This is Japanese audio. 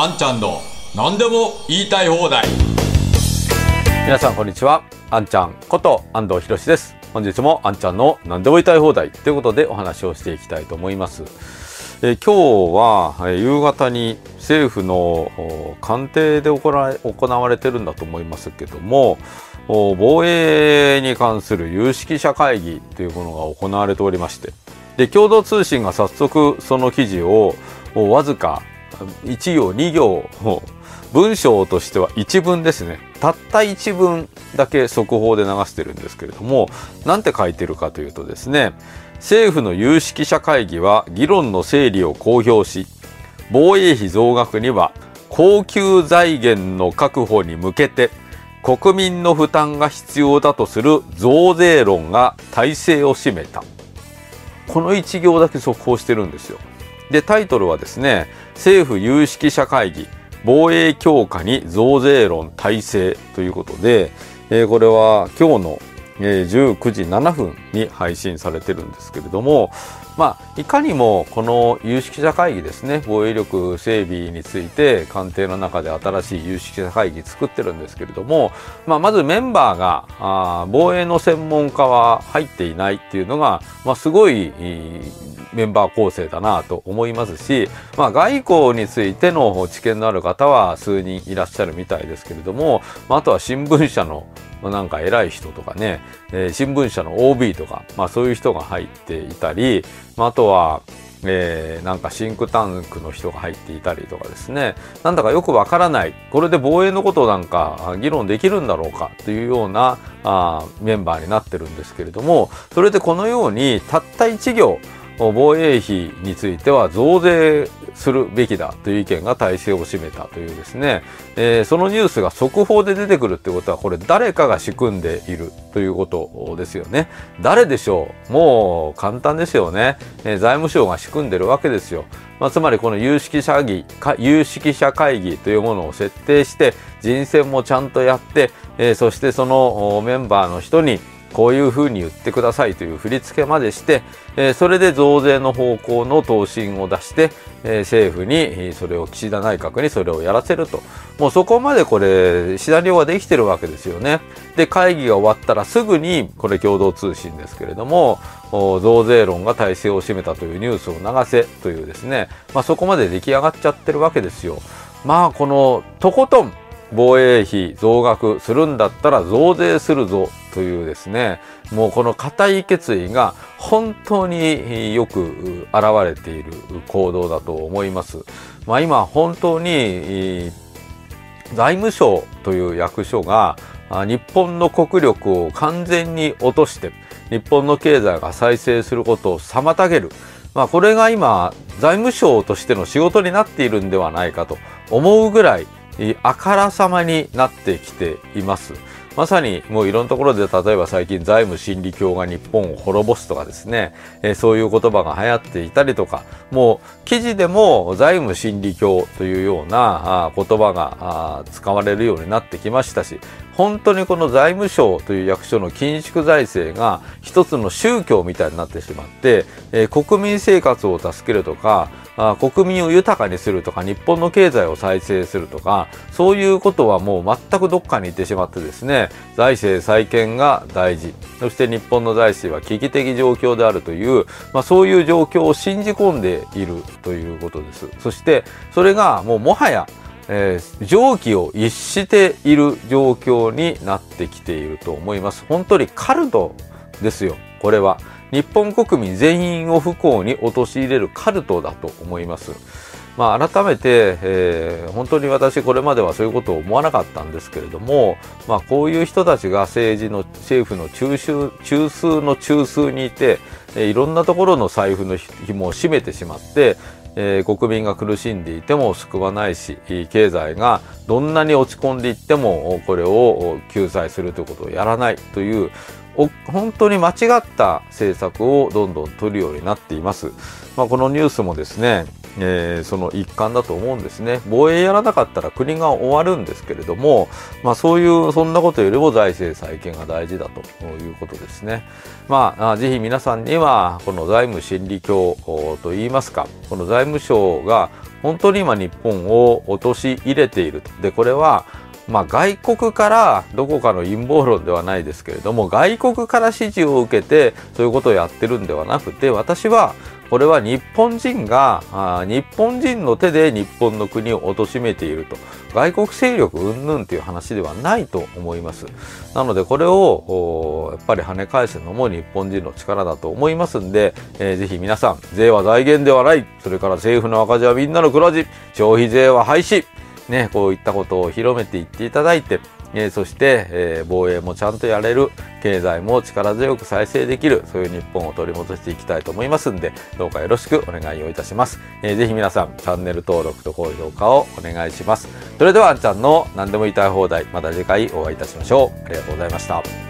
あんちゃんの何でも言いたい放題。皆さんこんにちは。あんちゃんこと安藤博です。本日もあんちゃんの何でも言いたい放題ということでお話をしていきたいと思います。え今日は、え夕方に政府の官邸で行わ行われてるんだと思いますけども防衛に関する有識者会議というものが行われておりまして。で共同通信が早速その記事をわずか1行2行文章としては一文ですね。たった一文だけ速報で流してるんですけれども何て書いてるかというとですね政府の有識者会議は議論の整理を公表し防衛費増額には恒久財源の確保に向けて国民の負担が必要だとする増税論が体制を占めた。この一行だけ速報してるんですよ。でタイトルはですね政府有識者会議防衛強化に増税論体制ということで、えー、これは今日の19時7分に配信されてるんですけれども、まあ、いかにもこの有識者会議ですね防衛力整備について官邸の中で新しい有識者会議作ってるんですけれども、まあ、まずメンバーがあ防衛の専門家は入っていないっていうのが、まあ、すごいメンバー構成だなと思いますし、まあ、外交についての知見のある方は数人いらっしゃるみたいですけれども、まあ、あとは新聞社のなんか偉い人とかね、えー、新聞社の OB ととか、まあそういう人が入っていたり、まあ、あとは、えー、なんかシンクタンクの人が入っていたりとかですね、なんだかよくわからない、これで防衛のことなんか議論できるんだろうかというようなあメンバーになってるんですけれども、それでこのようにたった1行、防衛費については増税するべきだという意見が大勢を占めたというですね、えー、そのニュースが速報で出てくるってことはこれ誰かが仕組んでいるということですよね。誰でしょう？もう簡単ですよね、えー、財務省が仕組んでるわけですよ。まあ、つまりこの有識者議有識者会議というものを設定して人選もちゃんとやって、えー、そしてそのメンバーの人にこういうふうに言ってくださいという振り付けまでして、えー、それで増税の方向の答申を出して、えー、政府にそれを岸田内閣にそれをやらせると。もうそこまでこれシナリオができてるわけですよね。で会議が終わったらすぐにこれ共同通信ですけれども増税論が体制を占めたというニュースを流せというですね、まあ、そこまで出来上がっちゃってるわけですよ。まあこのとことん防衛費増額するんだったら増税するぞというですねもうこの固い決意が本当によく現れている行動だと思います。まあ、今本当に財務省という役所が日本の国力を完全に落として日本の経済が再生することを妨げる、まあ、これが今財務省としての仕事になっているんではないかと思うぐらいあからさまになってきています。まさにもういろんなところで例えば最近財務心理教が日本を滅ぼすとかですね、え、そういう言葉が流行っていたりとかもう記事でも財務心理教というようなあ言葉が使われるようになってきましたし本当にこの財務省という役所の緊縮財政が一つの宗教みたいになってしまって、え、国民生活を助けるとかあ国民を豊かにするとか日本の経済を再生するとかそういうことはもう全くどっかに行ってしまってですね財政再建が大事そして日本の財政は危機的状況であるという、まあ、そういう状況を信じ込んでいるということですそしてそれがもうもはやえー、蒸気を逸している状況になってきていると思います。本当にカルトですよ、これは。日本国民全員を不幸に陥れるカルトだと思います。まあ、改めて、えー、本当に私これまではそういうことを思わなかったんですけれども、まあ、こういう人たちが政治の政府の中枢中枢の中枢にいて、えー、いろんなところの財布の紐を締めてしまって、えー、国民が苦しんでいても救わないし経済がどんなに落ち込んでいってもこれを救済するということをやらないという本当に間違った政策をどんどん取るようになっています。まあ、このニュースもですね、えー、その一環だと思うんですね。防衛やらなかったら国が終わるんですけれども、まあそういう、そんなことよりも財政再建が大事だということですね。まあ、ぜひ皆さんには、この財務心理教といいますか、この財務省が本当に今日本を陥れていると。で、これは、まあ、外国からどこかの陰謀論ではないですけれども外国から指示を受けてそういうことをやってるんではなくて私はこれは日本人があ日本人の手で日本の国を貶めていると。外国勢力云々という話ではないと思います。なのでこれをやっぱり跳ね返すのも日本人の力だと思いますんで、えー、ぜひ皆さん税は財源ではない。それから政府の赤字はみんなの黒字。消費税は廃止。ね、こういったことを広めていっていただいて、え、そして、え、防衛もちゃんとやれる、経済も力強く再生できる、そういう日本を取り戻していきたいと思いますんで、どうかよろしくお願いをいたします。えー、ぜひ皆さん、チャンネル登録と高評価をお願いします。それでは、あんちゃんの何でも言いたい放題、また次回お会いいたしましょう。ありがとうございました。